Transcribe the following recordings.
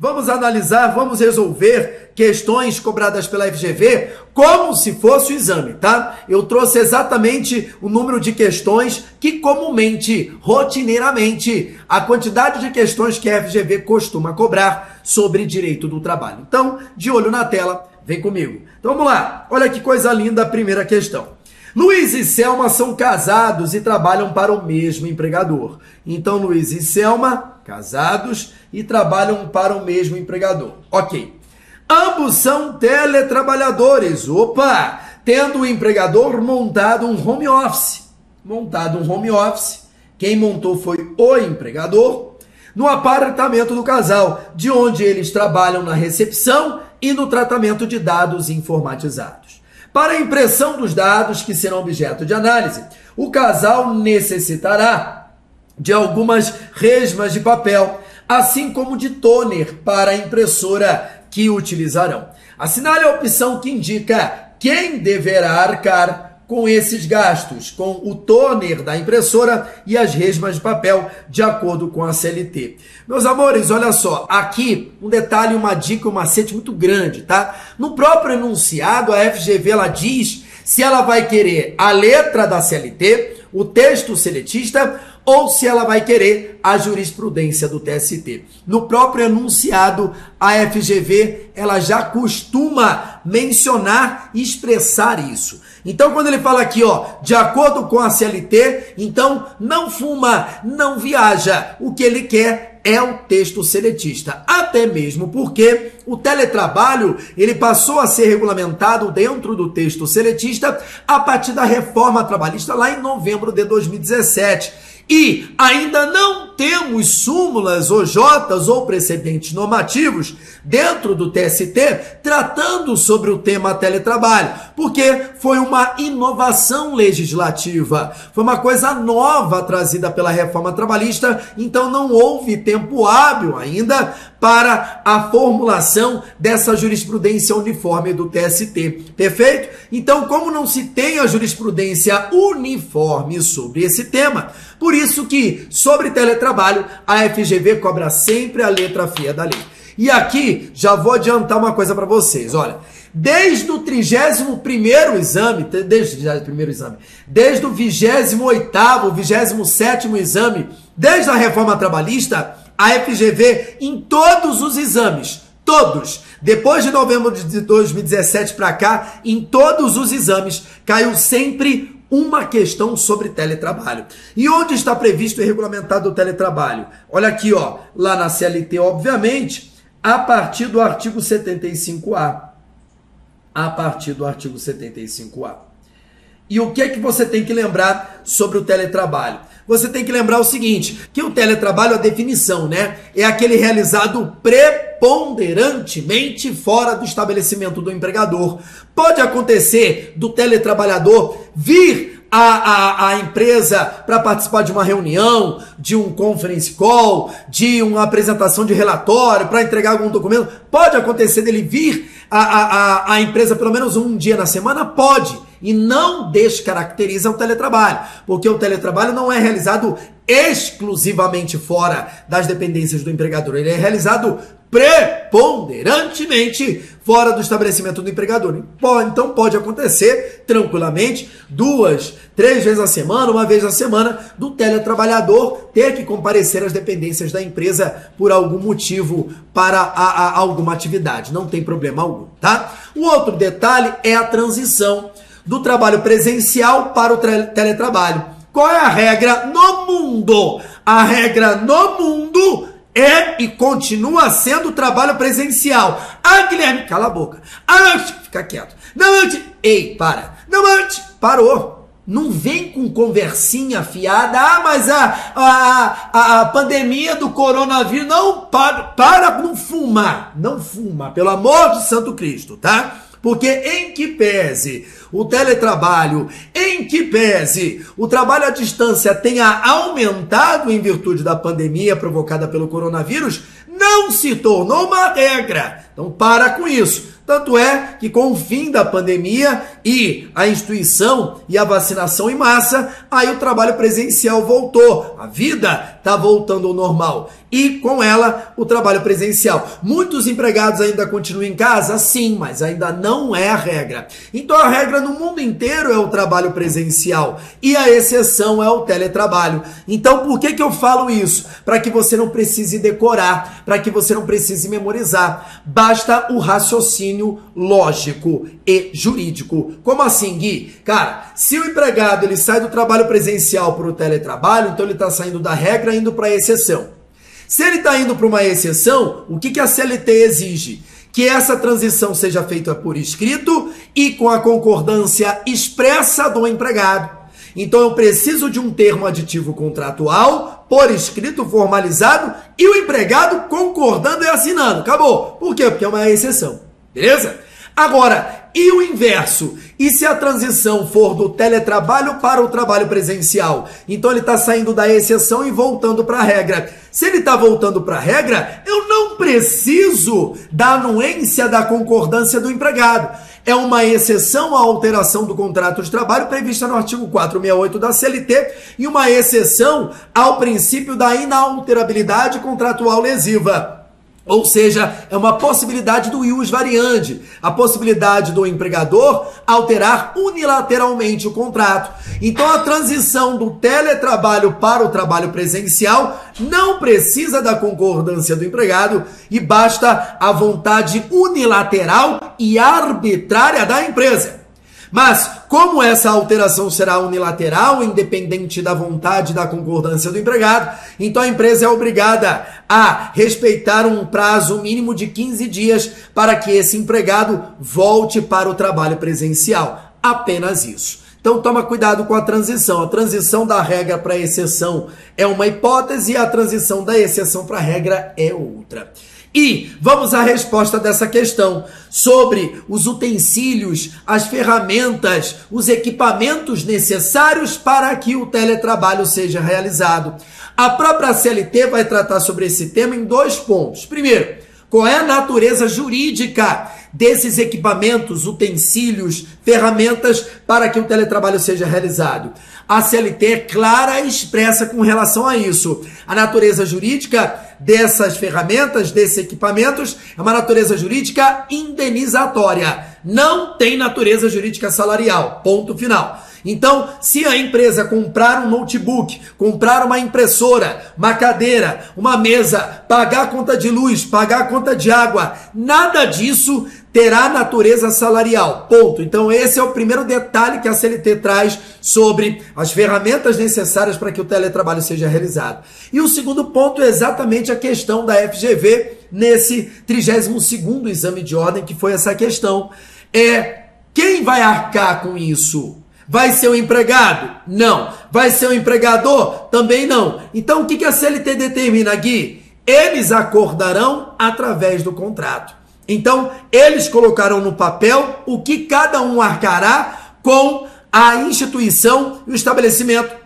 Vamos analisar, vamos resolver questões cobradas pela FGV como se fosse o exame, tá? Eu trouxe exatamente o número de questões que comumente, rotineiramente, a quantidade de questões que a FGV costuma cobrar sobre direito do trabalho. Então, de olho na tela, vem comigo. Então vamos lá. Olha que coisa linda a primeira questão. Luiz e Selma são casados e trabalham para o mesmo empregador. Então, Luiz e Selma, casados e trabalham para o mesmo empregador. Ok. Ambos são teletrabalhadores. Opa! Tendo o empregador montado um home office. Montado um home office. Quem montou foi o empregador. No apartamento do casal, de onde eles trabalham na recepção e no tratamento de dados informatizados. Para a impressão dos dados que serão objeto de análise, o casal necessitará de algumas resmas de papel, assim como de toner para a impressora que utilizarão. Assinale a opção que indica quem deverá arcar com esses gastos, com o toner da impressora e as resmas de papel, de acordo com a CLT. Meus amores, olha só, aqui um detalhe, uma dica, um macete muito grande, tá? No próprio enunciado, a FGV ela diz se ela vai querer a letra da CLT, o texto seletista ou se ela vai querer a jurisprudência do TST. No próprio enunciado, a FGV ela já costuma mencionar e expressar isso. Então, quando ele fala aqui, ó, de acordo com a CLT, então não fuma, não viaja. O que ele quer é o texto seletista. Até mesmo porque o teletrabalho ele passou a ser regulamentado dentro do texto seletista a partir da reforma trabalhista lá em novembro de 2017 e ainda não temos súmulas ou jotas ou precedentes normativos dentro do TST tratando sobre o tema teletrabalho, porque foi uma inovação legislativa, foi uma coisa nova trazida pela reforma trabalhista, então não houve tempo hábil ainda para a formulação dessa jurisprudência uniforme do TST. Perfeito? Então, como não se tem a jurisprudência uniforme sobre esse tema, por isso que sobre teletrabalho a FGV cobra sempre a letra fia da lei. E aqui já vou adiantar uma coisa para vocês, olha, desde o 31º exame, desde o 31 exame, desde o 28º, 27º exame, desde a reforma trabalhista, a FGV em todos os exames, todos, depois de novembro de 2017 para cá, em todos os exames, caiu sempre uma questão sobre teletrabalho. E onde está previsto e regulamentado o teletrabalho? Olha aqui, ó, lá na CLT, obviamente, a partir do artigo 75A. A partir do artigo 75A. E o que é que você tem que lembrar sobre o teletrabalho? você tem que lembrar o seguinte, que o teletrabalho, a definição, né, é aquele realizado preponderantemente fora do estabelecimento do empregador. Pode acontecer do teletrabalhador vir a, a, a, empresa para participar de uma reunião, de um conference call, de uma apresentação de relatório, para entregar algum documento. Pode acontecer dele vir a, a, a empresa pelo menos um dia na semana? Pode e não descaracteriza o teletrabalho, porque o teletrabalho não é realizado exclusivamente fora das dependências do empregador, ele é realizado preponderantemente fora do estabelecimento do empregador. Então pode acontecer tranquilamente duas, três vezes a semana, uma vez a semana, do teletrabalhador ter que comparecer às dependências da empresa por algum motivo para a, a, alguma atividade. Não tem problema algum, tá? O outro detalhe é a transição do trabalho presencial para o teletrabalho. Qual é a regra no mundo? A regra no mundo é e continua sendo trabalho presencial. Ah, Guilherme, cala a boca. Ah, fica quieto. Não, antes. Ei, para. Não, antes. Parou. Não vem com conversinha fiada. Ah, mas a, a, a, a pandemia do coronavírus. Não, para, para, não fuma. Não fuma, pelo amor de Santo Cristo, tá? Porque em que pese o teletrabalho, em que pese o trabalho à distância tenha aumentado em virtude da pandemia provocada pelo coronavírus, não se tornou uma regra. Então para com isso. Tanto é que com o fim da pandemia e a instituição e a vacinação em massa, aí o trabalho presencial voltou. A vida está voltando ao normal. E com ela, o trabalho presencial. Muitos empregados ainda continuam em casa? Sim, mas ainda não é a regra. Então a regra no mundo inteiro é o trabalho presencial e a exceção é o teletrabalho. Então por que, que eu falo isso? Para que você não precise decorar, para que você não precise memorizar. Basta o raciocínio lógico e jurídico. Como assim, Gui? Cara, se o empregado ele sai do trabalho presencial para o teletrabalho, então ele está saindo da regra indo para a exceção. Se ele está indo para uma exceção, o que, que a CLT exige? Que essa transição seja feita por escrito e com a concordância expressa do empregado. Então eu preciso de um termo aditivo contratual, por escrito, formalizado, e o empregado concordando e assinando. Acabou. Por quê? Porque é uma exceção. Beleza? Agora, e o inverso? E se a transição for do teletrabalho para o trabalho presencial? Então ele está saindo da exceção e voltando para a regra. Se ele está voltando para a regra, eu não preciso da anuência da concordância do empregado. É uma exceção à alteração do contrato de trabalho prevista no artigo 468 da CLT e uma exceção ao princípio da inalterabilidade contratual lesiva. Ou seja, é uma possibilidade do ius variandi, a possibilidade do empregador alterar unilateralmente o contrato. Então a transição do teletrabalho para o trabalho presencial não precisa da concordância do empregado e basta a vontade unilateral e arbitrária da empresa. Mas, como essa alteração será unilateral, independente da vontade e da concordância do empregado, então a empresa é obrigada a respeitar um prazo mínimo de 15 dias para que esse empregado volte para o trabalho presencial. Apenas isso. Então toma cuidado com a transição. A transição da regra para a exceção é uma hipótese e a transição da exceção para a regra é outra. E vamos à resposta dessa questão sobre os utensílios, as ferramentas, os equipamentos necessários para que o teletrabalho seja realizado. A própria CLT vai tratar sobre esse tema em dois pontos. Primeiro, qual é a natureza jurídica desses equipamentos, utensílios, ferramentas para que o teletrabalho seja realizado? A CLT é clara e expressa com relação a isso. A natureza jurídica dessas ferramentas, desses equipamentos, é uma natureza jurídica indenizatória. Não tem natureza jurídica salarial. Ponto final. Então, se a empresa comprar um notebook, comprar uma impressora, uma cadeira, uma mesa, pagar a conta de luz, pagar a conta de água, nada disso terá natureza salarial. Ponto. Então, esse é o primeiro detalhe que a CLT traz sobre as ferramentas necessárias para que o teletrabalho seja realizado. E o segundo ponto é exatamente a questão da FGV nesse 32º exame de ordem, que foi essa questão. É quem vai arcar com isso? Vai ser o empregado? Não. Vai ser o empregador? Também não. Então o que a CLT determina aqui? Eles acordarão através do contrato. Então, eles colocarão no papel o que cada um arcará com a instituição e o estabelecimento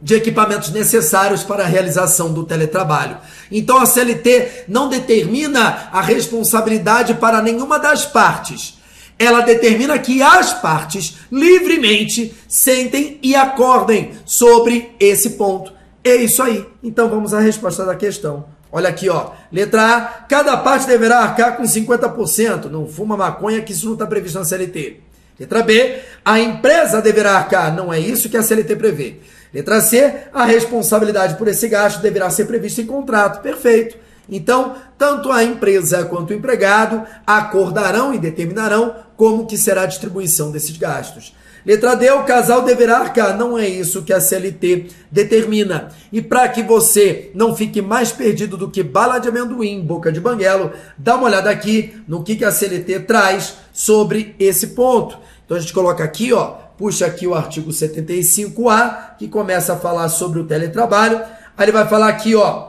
de equipamentos necessários para a realização do teletrabalho. Então a CLT não determina a responsabilidade para nenhuma das partes ela determina que as partes livremente sentem e acordem sobre esse ponto. É isso aí. Então vamos à resposta da questão. Olha aqui, ó. Letra A. Cada parte deverá arcar com 50%. Não fuma maconha, que isso não está previsto na CLT. Letra B. A empresa deverá arcar. Não é isso que a CLT prevê. Letra C. A responsabilidade por esse gasto deverá ser prevista em contrato. Perfeito. Então, tanto a empresa quanto o empregado acordarão e determinarão como que será a distribuição desses gastos. Letra D, o casal deverá arcar. Não é isso que a CLT determina. E para que você não fique mais perdido do que bala de amendoim, boca de banguelo, dá uma olhada aqui no que, que a CLT traz sobre esse ponto. Então a gente coloca aqui, ó, puxa aqui o artigo 75A, que começa a falar sobre o teletrabalho. Aí ele vai falar aqui, ó,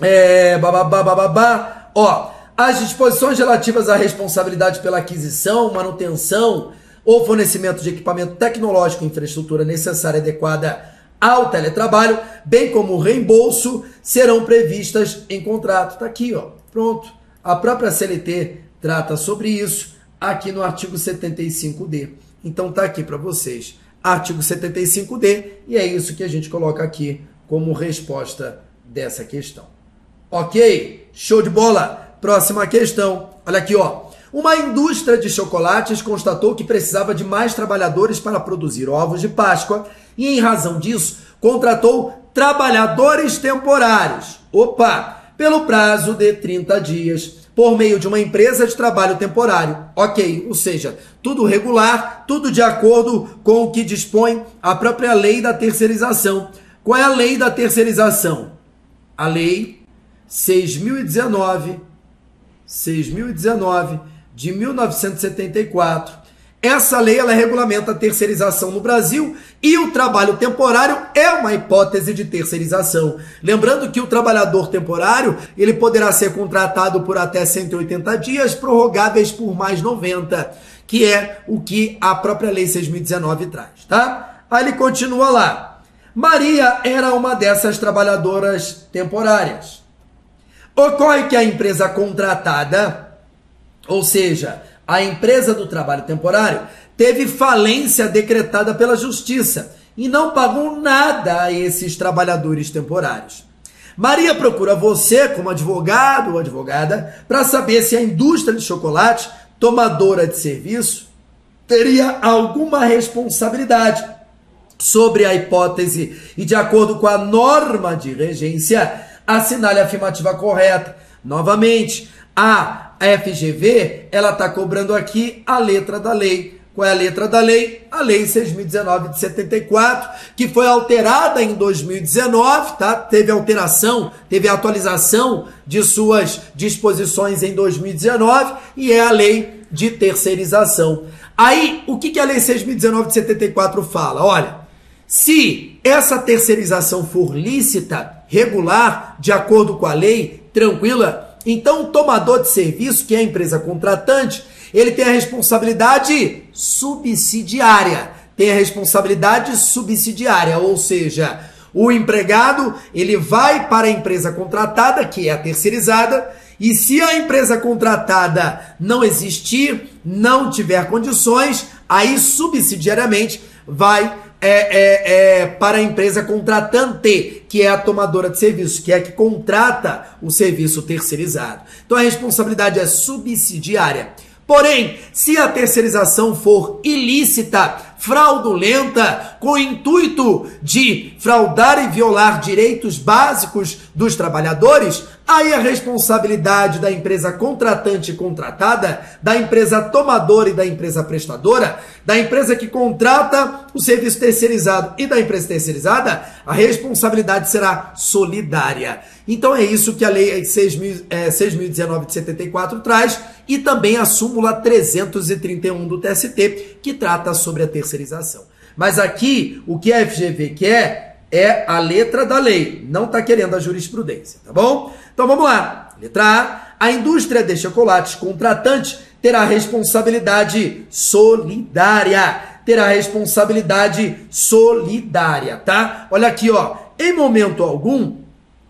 é, bababá. Ó, as disposições relativas à responsabilidade pela aquisição, manutenção ou fornecimento de equipamento tecnológico e infraestrutura necessária e adequada ao teletrabalho, bem como o reembolso, serão previstas em contrato. Está aqui, ó. Pronto. A própria CLT trata sobre isso aqui no artigo 75D. Então tá aqui para vocês. Artigo 75D, e é isso que a gente coloca aqui como resposta dessa questão. Ok? Show de bola! Próxima questão. Olha aqui, ó. Uma indústria de chocolates constatou que precisava de mais trabalhadores para produzir ovos de Páscoa e, em razão disso, contratou trabalhadores temporários. Opa! Pelo prazo de 30 dias, por meio de uma empresa de trabalho temporário. Ok, ou seja, tudo regular, tudo de acordo com o que dispõe a própria lei da terceirização. Qual é a lei da terceirização? A lei 6019 6019 de 1974. Essa lei ela regulamenta a terceirização no Brasil e o trabalho temporário é uma hipótese de terceirização. Lembrando que o trabalhador temporário ele poderá ser contratado por até 180 dias, prorrogáveis por mais 90, que é o que a própria lei 6019 traz, tá? Aí ele continua lá. Maria era uma dessas trabalhadoras temporárias. Ocorre que a empresa contratada, ou seja, a empresa do trabalho temporário, teve falência decretada pela justiça e não pagou nada a esses trabalhadores temporários. Maria procura você, como advogado ou advogada, para saber se a indústria de chocolate, tomadora de serviço, teria alguma responsabilidade sobre a hipótese e, de acordo com a norma de regência, assinale a afirmativa correta. Novamente, a FGV, ela está cobrando aqui a letra da lei. Qual é a letra da lei? A lei 6.019 de 74, que foi alterada em 2019, tá? Teve alteração, teve atualização de suas disposições em 2019 e é a lei de terceirização. Aí, o que, que a lei 6.019 de 74 fala? Olha, se essa terceirização for lícita, regular, de acordo com a lei, tranquila, então o tomador de serviço, que é a empresa contratante, ele tem a responsabilidade subsidiária. Tem a responsabilidade subsidiária, ou seja, o empregado, ele vai para a empresa contratada, que é a terceirizada, e se a empresa contratada não existir, não tiver condições, aí subsidiariamente vai é, é, é, para a empresa contratante, que é a tomadora de serviço, que é a que contrata o serviço terceirizado. Então a responsabilidade é subsidiária. Porém, se a terceirização for ilícita, fraudulenta, com o intuito de fraudar e violar direitos básicos dos trabalhadores, aí a responsabilidade da empresa contratante e contratada, da empresa tomadora e da empresa prestadora, da empresa que contrata o serviço terceirizado e da empresa terceirizada, a responsabilidade será solidária. Então é isso que a lei 6.019 é, de 74 traz e também a súmula 331 do TST, que trata sobre a terceirização. Mas aqui, o que a FGV quer é a letra da lei, não está querendo a jurisprudência, tá bom? Então vamos lá. Letra A. A indústria de chocolates contratante terá responsabilidade solidária. Terá responsabilidade solidária, tá? Olha aqui, ó. Em momento algum,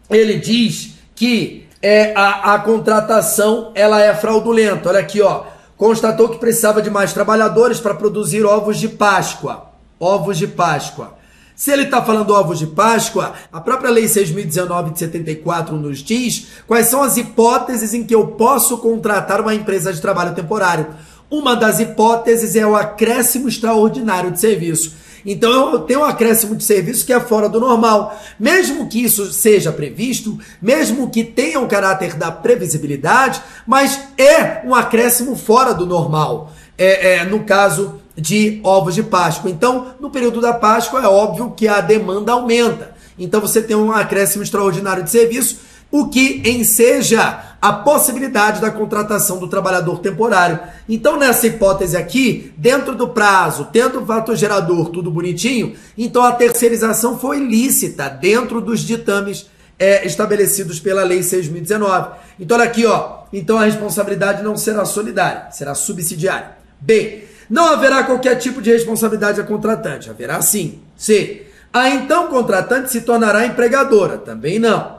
ele diz que é, a, a contratação ela é fraudulenta. Olha aqui, ó. Constatou que precisava de mais trabalhadores para produzir ovos de Páscoa. Ovos de Páscoa. Se ele está falando ovos de Páscoa, a própria Lei 6.019 de 74 nos diz quais são as hipóteses em que eu posso contratar uma empresa de trabalho temporário. Uma das hipóteses é o acréscimo extraordinário de serviço. Então eu tenho um acréscimo de serviço que é fora do normal. Mesmo que isso seja previsto, mesmo que tenha o um caráter da previsibilidade, mas é um acréscimo fora do normal. É, é, no caso de ovos de Páscoa. Então, no período da Páscoa, é óbvio que a demanda aumenta. Então, você tem um acréscimo extraordinário de serviço o que enseja a possibilidade da contratação do trabalhador temporário. Então, nessa hipótese aqui, dentro do prazo, tendo o fator gerador tudo bonitinho, então a terceirização foi lícita dentro dos ditames é, estabelecidos pela Lei 6.019. Então, olha aqui, ó. Então a responsabilidade não será solidária, será subsidiária. B. Não haverá qualquer tipo de responsabilidade a contratante. Haverá sim. C. A então contratante se tornará empregadora. Também não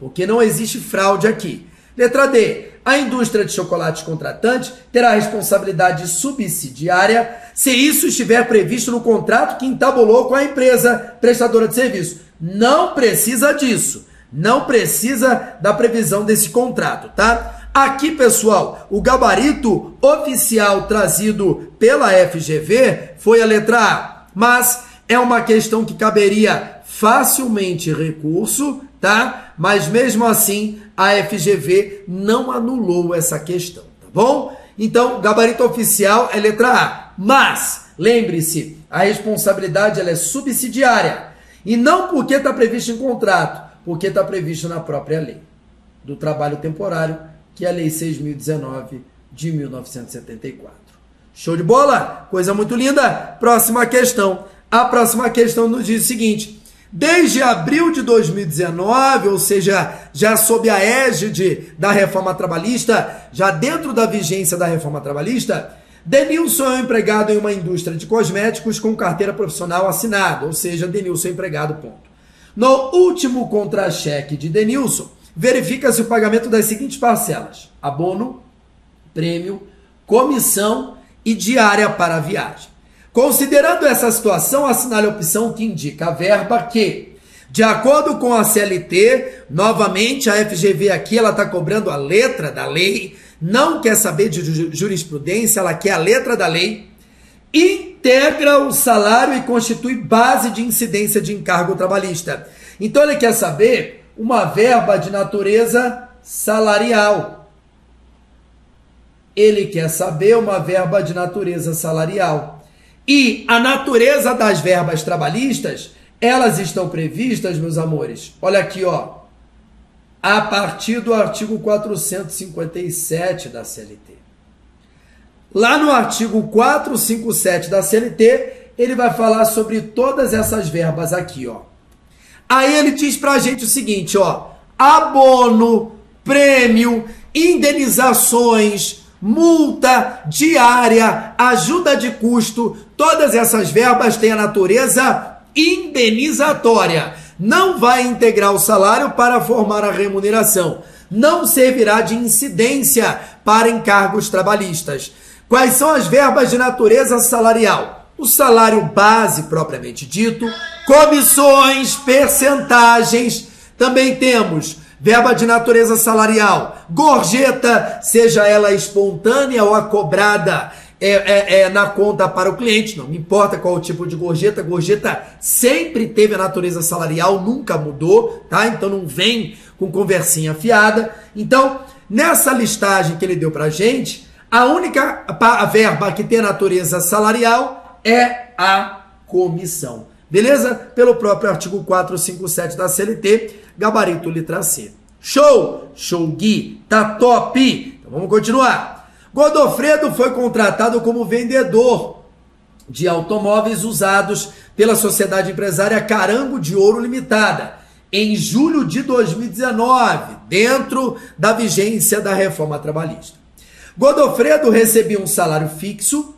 porque não existe fraude aqui. Letra D. A indústria de chocolates contratante terá responsabilidade subsidiária se isso estiver previsto no contrato que entabulou com a empresa prestadora de serviço. Não precisa disso. Não precisa da previsão desse contrato, tá? Aqui, pessoal, o gabarito oficial trazido pela FGV foi a letra A, mas é uma questão que caberia facilmente recurso, tá? Mas mesmo assim, a FGV não anulou essa questão, tá bom? Então, gabarito oficial é letra A. Mas, lembre-se, a responsabilidade ela é subsidiária. E não porque está previsto em contrato, porque está previsto na própria lei do trabalho temporário, que é a Lei 6.019 de 1974. Show de bola? Coisa muito linda. Próxima questão. A próxima questão nos diz o seguinte: Desde abril de 2019, ou seja, já sob a égide da reforma trabalhista, já dentro da vigência da reforma trabalhista, Denilson é empregado em uma indústria de cosméticos com carteira profissional assinada, ou seja, Denilson é empregado, ponto. No último contra-cheque de Denilson, verifica-se o pagamento das seguintes parcelas: abono, prêmio, comissão e diária para a viagem. Considerando essa situação, assinale a opção que indica a verba que, de acordo com a CLT, novamente a FGV aqui ela está cobrando a letra da lei, não quer saber de jurisprudência, ela quer a letra da lei, integra o salário e constitui base de incidência de encargo trabalhista. Então ele quer saber uma verba de natureza salarial. Ele quer saber uma verba de natureza salarial. E a natureza das verbas trabalhistas, elas estão previstas, meus amores. Olha aqui, ó. A partir do artigo 457 da CLT. Lá no artigo 457 da CLT, ele vai falar sobre todas essas verbas aqui, ó. Aí ele diz pra gente o seguinte, ó: abono, prêmio, indenizações, multa diária, ajuda de custo, todas essas verbas têm a natureza indenizatória. Não vai integrar o salário para formar a remuneração. Não servirá de incidência para encargos trabalhistas. Quais são as verbas de natureza salarial? O salário base propriamente dito, comissões, percentagens. Também temos verba de natureza salarial, gorjeta, seja ela espontânea ou a cobrada é, é, é, na conta para o cliente, não importa qual o tipo de gorjeta, gorjeta sempre teve a natureza salarial, nunca mudou, tá? Então não vem com conversinha fiada. Então, nessa listagem que ele deu pra gente, a única verba que tem a natureza salarial é a comissão. Beleza? Pelo próprio artigo 457 da CLT, gabarito letra C. Show! Show Gui! Tá top! Então vamos continuar. Godofredo foi contratado como vendedor de automóveis usados pela sociedade empresária Carango de Ouro Limitada em julho de 2019, dentro da vigência da reforma trabalhista. Godofredo recebia um salário fixo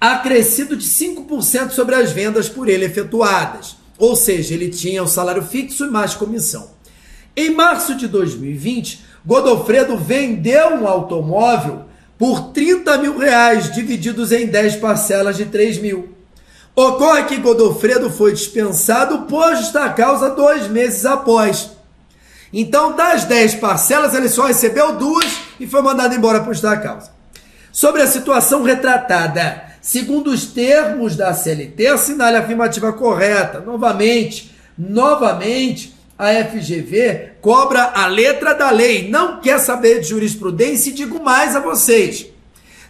acrescido de 5% sobre as vendas por ele efetuadas. Ou seja, ele tinha o salário fixo e mais comissão. Em março de 2020, Godofredo vendeu um automóvel por 30 mil reais, divididos em 10 parcelas de 3 mil. Ocorre que Godofredo foi dispensado por justa causa dois meses após. Então, das 10 parcelas, ele só recebeu duas e foi mandado embora por justa causa. Sobre a situação retratada, segundo os termos da CLT, assinale a afirmativa correta. Novamente, novamente, a FGV cobra a letra da lei, não quer saber de jurisprudência e digo mais a vocês.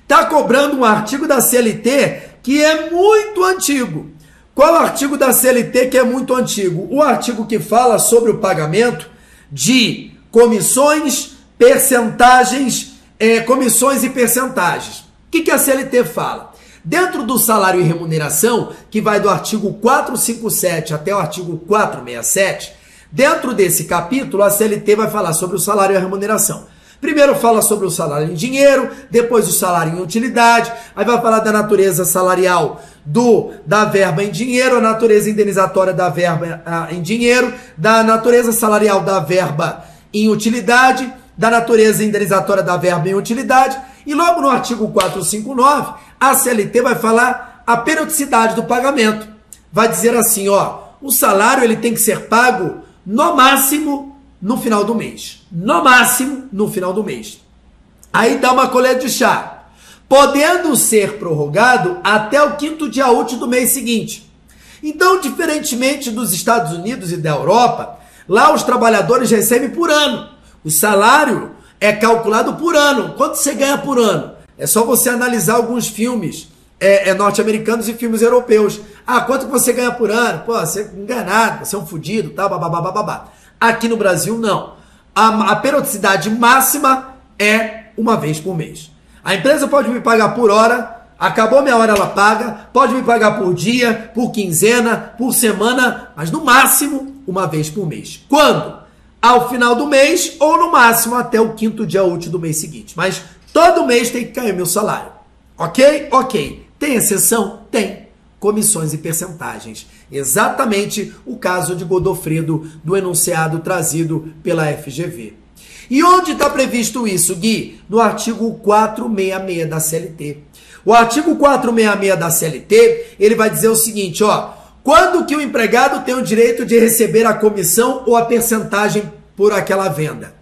Está cobrando um artigo da CLT que é muito antigo. Qual artigo da CLT que é muito antigo? O artigo que fala sobre o pagamento de comissões, percentagens, é, comissões e percentagens. O que, que a CLT fala? Dentro do salário e remuneração, que vai do artigo 457 até o artigo 467, dentro desse capítulo, a CLT vai falar sobre o salário e a remuneração. Primeiro fala sobre o salário em dinheiro, depois o salário em utilidade, aí vai falar da natureza salarial do da verba em dinheiro, a natureza indenizatória da verba ah, em dinheiro, da natureza salarial da verba em utilidade, da natureza indenizatória da verba em utilidade, e logo no artigo 459 a CLT vai falar a periodicidade do pagamento. Vai dizer assim, ó, o salário ele tem que ser pago no máximo no final do mês. No máximo, no final do mês. Aí dá uma colher de chá. Podendo ser prorrogado até o quinto dia útil do mês seguinte. Então, diferentemente dos Estados Unidos e da Europa, lá os trabalhadores recebem por ano. O salário é calculado por ano. Quanto você ganha por ano? É só você analisar alguns filmes é, é norte-americanos e filmes europeus. Ah, quanto você ganha por ano? Pô, você é enganado, você é um fudido, tal, babá, babá. Aqui no Brasil, não. A, a periodicidade máxima é uma vez por mês. A empresa pode me pagar por hora, acabou minha hora, ela paga, pode me pagar por dia, por quinzena, por semana, mas no máximo uma vez por mês. Quando? Ao final do mês ou no máximo até o quinto dia útil do mês seguinte. Mas todo mês tem que cair meu salário. Ok? Ok. Tem exceção? Tem. Comissões e percentagens. Exatamente o caso de Godofredo do enunciado trazido pela FGV. E onde está previsto isso, Gui? No artigo 466 da CLT. O artigo 466 da CLT, ele vai dizer o seguinte, ó, quando que o empregado tem o direito de receber a comissão ou a percentagem por aquela venda?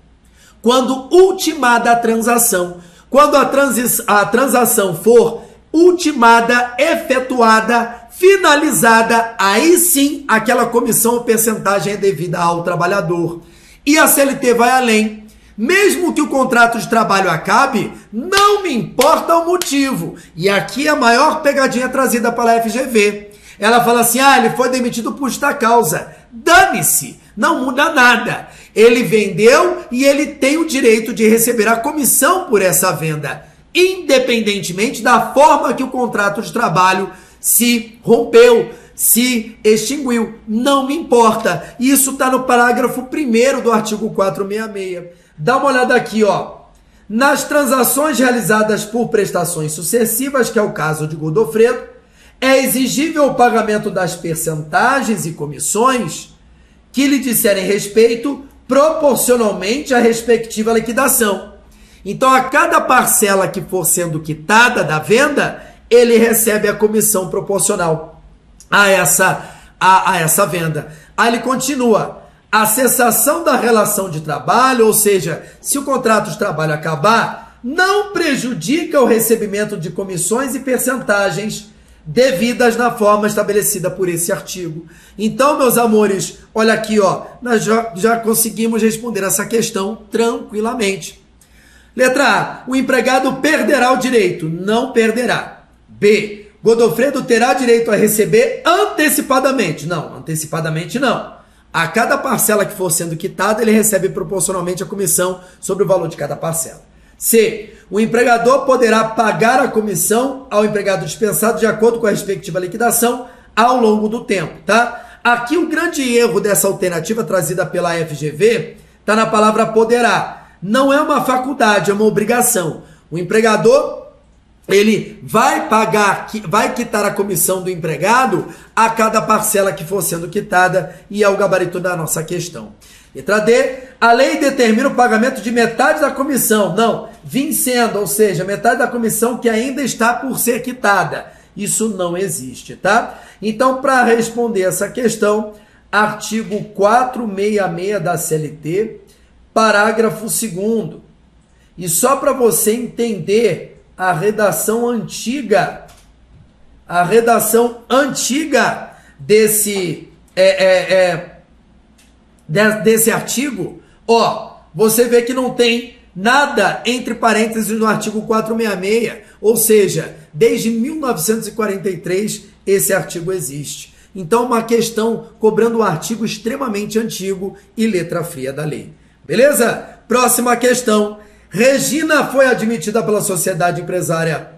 Quando ultimada a transação. Quando a, a transação for ultimada, efetuada, finalizada, aí sim aquela comissão ou percentagem é devida ao trabalhador. E a CLT vai além. Mesmo que o contrato de trabalho acabe, não me importa o motivo. E aqui é a maior pegadinha trazida pela FGV. Ela fala assim: ah, ele foi demitido por justa causa. Dane-se, não muda nada. Ele vendeu e ele tem o direito de receber a comissão por essa venda independentemente da forma que o contrato de trabalho se rompeu, se extinguiu. Não me importa. Isso está no parágrafo 1 do artigo 466. Dá uma olhada aqui, ó. Nas transações realizadas por prestações sucessivas, que é o caso de Godofredo, é exigível o pagamento das percentagens e comissões que lhe disserem respeito proporcionalmente à respectiva liquidação então, a cada parcela que for sendo quitada da venda, ele recebe a comissão proporcional a essa, a, a essa venda. Aí ele continua. A cessação da relação de trabalho, ou seja, se o contrato de trabalho acabar, não prejudica o recebimento de comissões e percentagens devidas na forma estabelecida por esse artigo. Então, meus amores, olha aqui, ó, nós já, já conseguimos responder essa questão tranquilamente. Letra A. O empregado perderá o direito. Não perderá. B. Godofredo terá direito a receber antecipadamente. Não, antecipadamente não. A cada parcela que for sendo quitada, ele recebe proporcionalmente a comissão sobre o valor de cada parcela. C. O empregador poderá pagar a comissão ao empregado dispensado de acordo com a respectiva liquidação ao longo do tempo, tá? Aqui o grande erro dessa alternativa trazida pela FGV está na palavra poderá não é uma faculdade, é uma obrigação. O empregador ele vai pagar, vai quitar a comissão do empregado a cada parcela que for sendo quitada e é o gabarito da nossa questão. Letra D, a lei determina o pagamento de metade da comissão, não, vincendo, ou seja, metade da comissão que ainda está por ser quitada. Isso não existe, tá? Então, para responder essa questão, artigo 466 da CLT, parágrafo 2. E só para você entender a redação antiga, a redação antiga desse, é, é, é, desse artigo, ó, você vê que não tem nada entre parênteses no artigo 466, ou seja, desde 1943 esse artigo existe. Então, uma questão cobrando um artigo extremamente antigo e letra fria da lei. Beleza? Próxima questão. Regina foi admitida pela sociedade empresária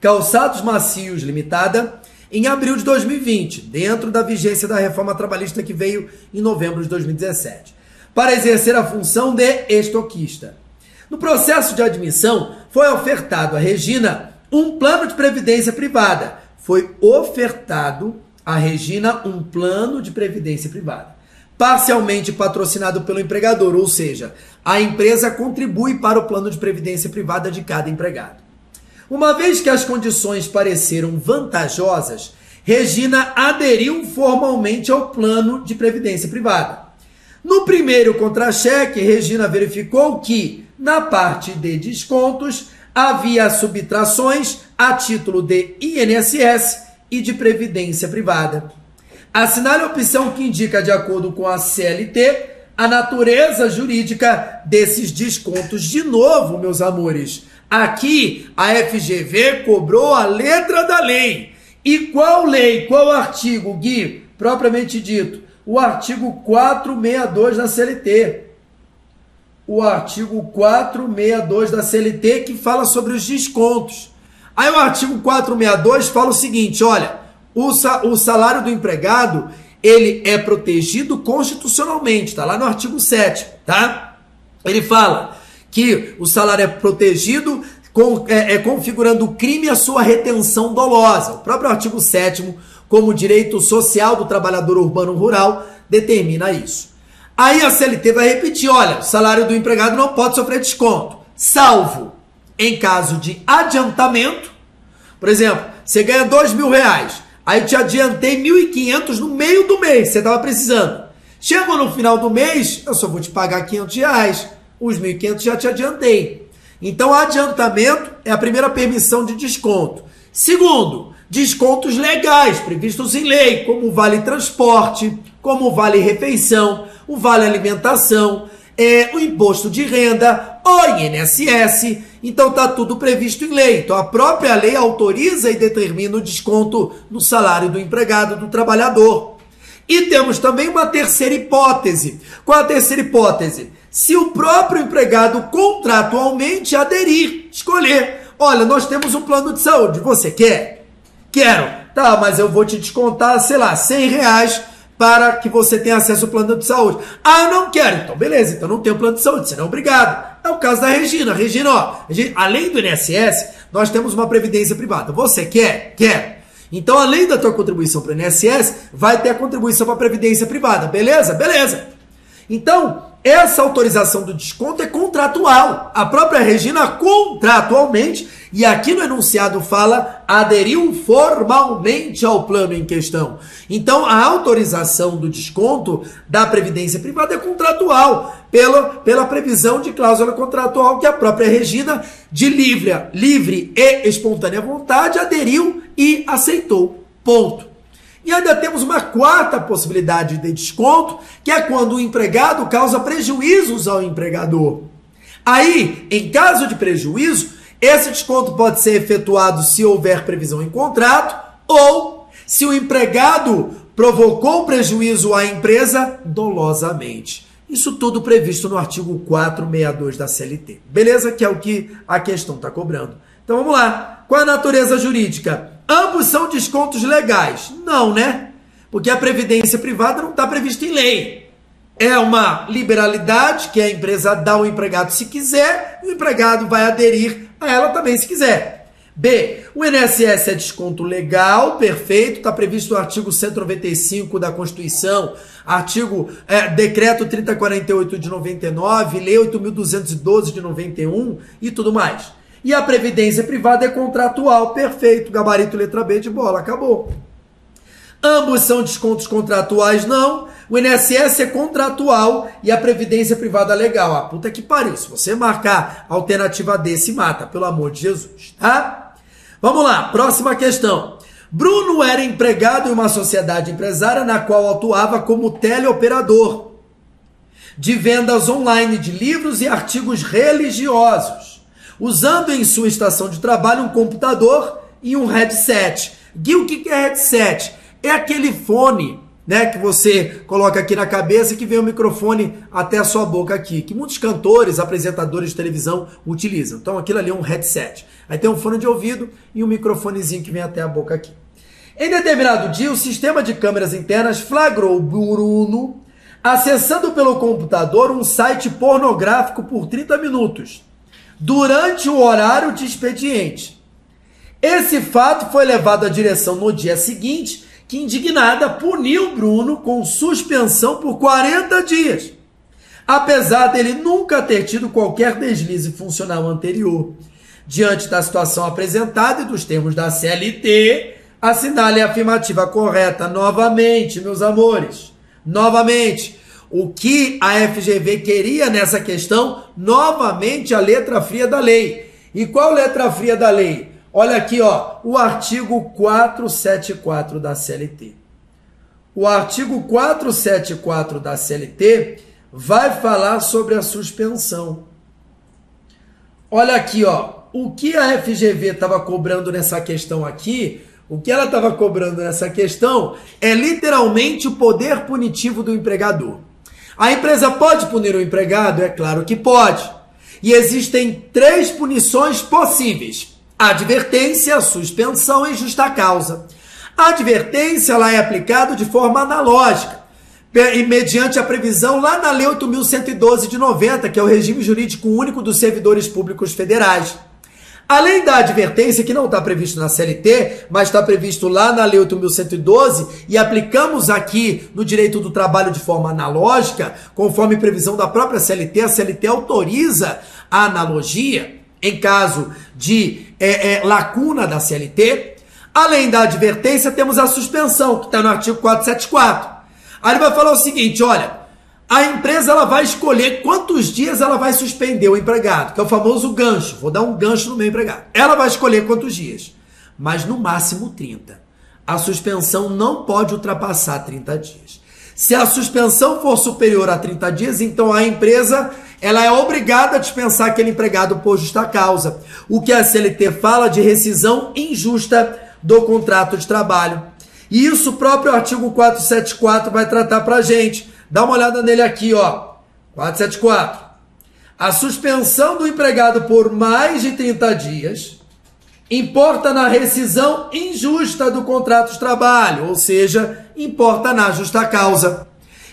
Calçados Macios Limitada em abril de 2020, dentro da vigência da reforma trabalhista que veio em novembro de 2017, para exercer a função de estoquista. No processo de admissão, foi ofertado a Regina um plano de previdência privada. Foi ofertado a Regina um plano de previdência privada parcialmente patrocinado pelo empregador, ou seja, a empresa contribui para o plano de previdência privada de cada empregado. Uma vez que as condições pareceram vantajosas, Regina aderiu formalmente ao plano de previdência privada. No primeiro contra-cheque, Regina verificou que, na parte de descontos, havia subtrações a título de INSS e de previdência privada. Assinale a opção que indica, de acordo com a CLT, a natureza jurídica desses descontos. De novo, meus amores, aqui a FGV cobrou a letra da lei. E qual lei, qual artigo, Gui? Propriamente dito, o artigo 462 da CLT. O artigo 462 da CLT que fala sobre os descontos. Aí o artigo 462 fala o seguinte, olha, o, salário do empregado, ele é protegido constitucionalmente, tá lá no artigo 7, tá? Ele fala que o salário é protegido com, é, é, configurando o crime a sua retenção dolosa. O próprio artigo 7 como direito social do trabalhador urbano rural, determina isso. Aí a CLT vai repetir: olha, o salário do empregado não pode sofrer desconto, salvo em caso de adiantamento. Por exemplo, você ganha dois mil reais, aí te adiantei 1.500 no meio do mês, você estava precisando. Chegou no final do mês, eu só vou te pagar 500 reais, os 1.500 já te adiantei. Então, adiantamento é a primeira permissão de desconto. Segundo, descontos legais previstos em lei, como o vale transporte, como o vale refeição, o vale alimentação, é, o imposto de renda, o INSS. Então está tudo previsto em lei. Então a própria lei autoriza e determina o desconto no salário do empregado, do trabalhador. E temos também uma terceira hipótese. Qual a terceira hipótese? Se o próprio empregado contratualmente aderir, escolher. Olha, nós temos um plano de saúde, você quer? Quero. Tá, mas eu vou te descontar, sei lá, 100 reais para que você tenha acesso ao plano de saúde. Ah, não quero. Então, beleza, então não tem plano de saúde, não é obrigado. É o caso da Regina. Regina, ó, além do INSS, nós temos uma previdência privada. Você quer? Quer. Então, além da tua contribuição para o INSS, vai ter a contribuição para a previdência privada. Beleza? Beleza. Então, essa autorização do desconto é contratual. A própria Regina contratualmente, e aqui no enunciado fala, aderiu formalmente ao plano em questão. Então, a autorização do desconto da previdência privada é contratual, pela, pela previsão de cláusula contratual que a própria Regina, de livre, livre e espontânea vontade, aderiu e aceitou. Ponto. E ainda temos uma quarta possibilidade de desconto, que é quando o empregado causa prejuízos ao empregador. Aí, em caso de prejuízo, esse desconto pode ser efetuado se houver previsão em contrato ou se o empregado provocou prejuízo à empresa dolosamente. Isso tudo previsto no artigo 462 da CLT. Beleza? Que é o que a questão está cobrando. Então vamos lá. Qual a natureza jurídica? Ambos são descontos legais. Não, né? Porque a previdência privada não está prevista em lei. É uma liberalidade que a empresa dá ao empregado se quiser, o empregado vai aderir a ela também se quiser. B. O INSS é desconto legal, perfeito, está previsto no artigo 195 da Constituição, artigo é, decreto 3048 de 99, lei 8212 de 91 e tudo mais. E a previdência privada é contratual, perfeito, gabarito letra B de bola, acabou. Ambos são descontos contratuais, não. O INSS é contratual e a previdência privada legal. Ah, puta que pariu. Se você marcar a alternativa D, se mata, pelo amor de Jesus, tá? Vamos lá, próxima questão. Bruno era empregado em uma sociedade empresária na qual atuava como teleoperador de vendas online de livros e artigos religiosos usando em sua estação de trabalho um computador e um headset. Gui, o que é headset? É aquele fone né, que você coloca aqui na cabeça e que vem o microfone até a sua boca aqui, que muitos cantores, apresentadores de televisão utilizam. Então aquilo ali é um headset. Aí tem um fone de ouvido e um microfonezinho que vem até a boca aqui. Em determinado dia, o sistema de câmeras internas flagrou Bruno acessando pelo computador um site pornográfico por 30 minutos durante o horário de expediente. Esse fato foi levado à direção no dia seguinte, que, indignada, puniu Bruno com suspensão por 40 dias, apesar dele nunca ter tido qualquer deslize funcional anterior. Diante da situação apresentada e dos termos da CLT, assinale a afirmativa correta novamente, meus amores. Novamente, o que a FGV queria nessa questão, novamente a letra fria da lei. E qual letra fria da lei? Olha aqui, ó, o artigo 474 da CLT. O artigo 474 da CLT vai falar sobre a suspensão. Olha aqui, ó, o que a FGV estava cobrando nessa questão aqui, o que ela estava cobrando nessa questão é literalmente o poder punitivo do empregador. A empresa pode punir o empregado? É claro que pode. E existem três punições possíveis: advertência, suspensão e justa causa. A advertência ela é aplicada de forma analógica, mediante a previsão lá na Lei 8.112 de 90, que é o regime jurídico único dos servidores públicos federais. Além da advertência, que não está previsto na CLT, mas está previsto lá na Lei 8.112, e aplicamos aqui no direito do trabalho de forma analógica, conforme previsão da própria CLT, a CLT autoriza a analogia em caso de é, é, lacuna da CLT. Além da advertência, temos a suspensão, que está no artigo 474. Aí ele vai falar o seguinte: olha, a empresa ela vai escolher quantos dias ela vai suspender o empregado, que é o famoso gancho. Vou dar um gancho no meu empregado. Ela vai escolher quantos dias, mas no máximo 30. A suspensão não pode ultrapassar 30 dias. Se a suspensão for superior a 30 dias, então a empresa ela é obrigada a dispensar aquele empregado por justa causa. O que a CLT fala de rescisão injusta do contrato de trabalho. E isso o próprio artigo 474 vai tratar para gente. Dá uma olhada nele aqui, ó. 474. A suspensão do empregado por mais de 30 dias importa na rescisão injusta do contrato de trabalho, ou seja, importa na justa causa.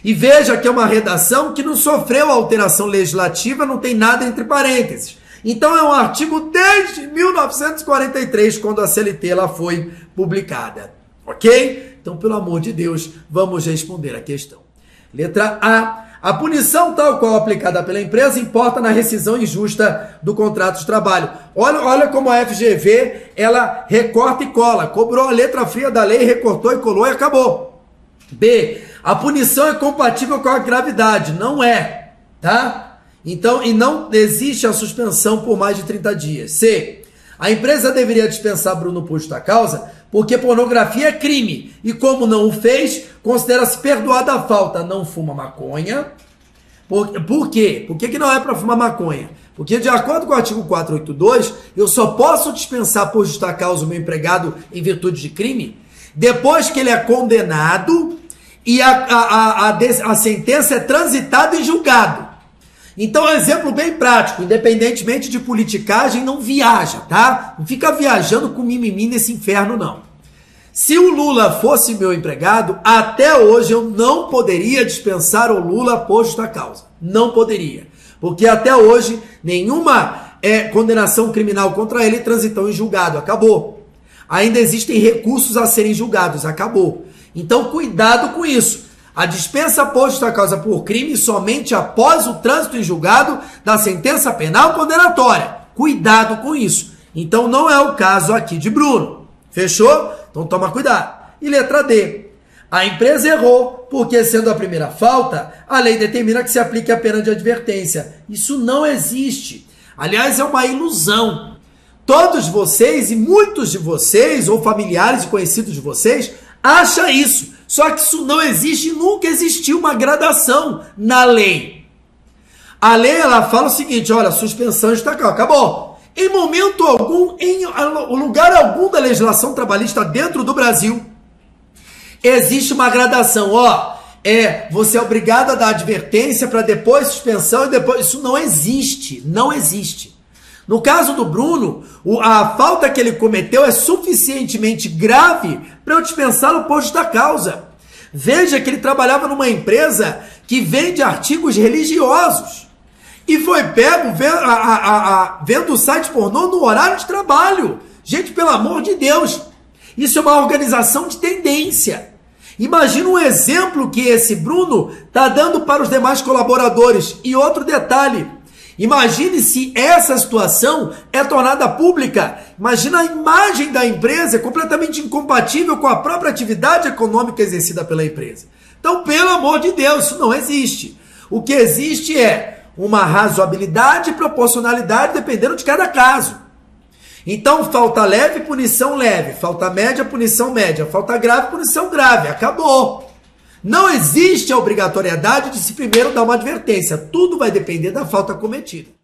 E veja que é uma redação que não sofreu alteração legislativa, não tem nada entre parênteses. Então é um artigo desde 1943, quando a CLT foi publicada. Ok? Então, pelo amor de Deus, vamos responder a questão. Letra A. A punição tal qual aplicada pela empresa importa na rescisão injusta do contrato de trabalho. Olha, olha como a FGV ela recorta e cola. Cobrou a letra fria da lei, recortou e colou e acabou. B. A punição é compatível com a gravidade. Não é, tá? Então, e não existe a suspensão por mais de 30 dias. C. A empresa deveria dispensar Bruno por justa causa porque pornografia é crime. E como não o fez, considera-se perdoada a falta. Não fuma maconha. Por, por quê? Por que, que não é para fumar maconha? Porque, de acordo com o artigo 482, eu só posso dispensar por justa causa o meu empregado em virtude de crime depois que ele é condenado e a, a, a, a, a sentença é transitada e julgado. Então, um exemplo bem prático, independentemente de politicagem, não viaja, tá? Não fica viajando com mimimi nesse inferno, não. Se o Lula fosse meu empregado, até hoje eu não poderia dispensar o Lula por justa causa. Não poderia. Porque até hoje nenhuma é, condenação criminal contra ele transitou em julgado. Acabou. Ainda existem recursos a serem julgados. Acabou. Então, cuidado com isso. A dispensa por justa causa por crime somente após o trânsito em julgado da sentença penal condenatória. Cuidado com isso. Então não é o caso aqui de Bruno. Fechou? Então toma cuidado. E letra D. A empresa errou, porque sendo a primeira falta, a lei determina que se aplique a pena de advertência. Isso não existe. Aliás, é uma ilusão. Todos vocês e muitos de vocês, ou familiares e conhecidos de vocês, acham isso. Só que isso não existe, nunca existiu uma gradação na lei. A lei ela fala o seguinte: olha, suspensão estacal, acabou. Em momento algum, em lugar algum da legislação trabalhista dentro do Brasil, existe uma gradação. Ó, é você é obrigado a dar advertência para depois suspensão e depois. Isso não existe. Não existe. No caso do Bruno, a falta que ele cometeu é suficientemente grave para eu dispensá-lo por justa causa. Veja que ele trabalhava numa empresa que vende artigos religiosos e foi pego vendo, a, a, a, vendo o site pornô no horário de trabalho. Gente, pelo amor de Deus, isso é uma organização de tendência. Imagina um exemplo que esse Bruno está dando para os demais colaboradores. E outro detalhe: Imagine se essa situação é tornada pública. Imagina a imagem da empresa completamente incompatível com a própria atividade econômica exercida pela empresa. Então, pelo amor de Deus, isso não existe. O que existe é uma razoabilidade e proporcionalidade dependendo de cada caso. Então, falta leve, punição leve. Falta média, punição média. Falta grave, punição grave. Acabou. Não existe a obrigatoriedade de se primeiro dar uma advertência. Tudo vai depender da falta cometida.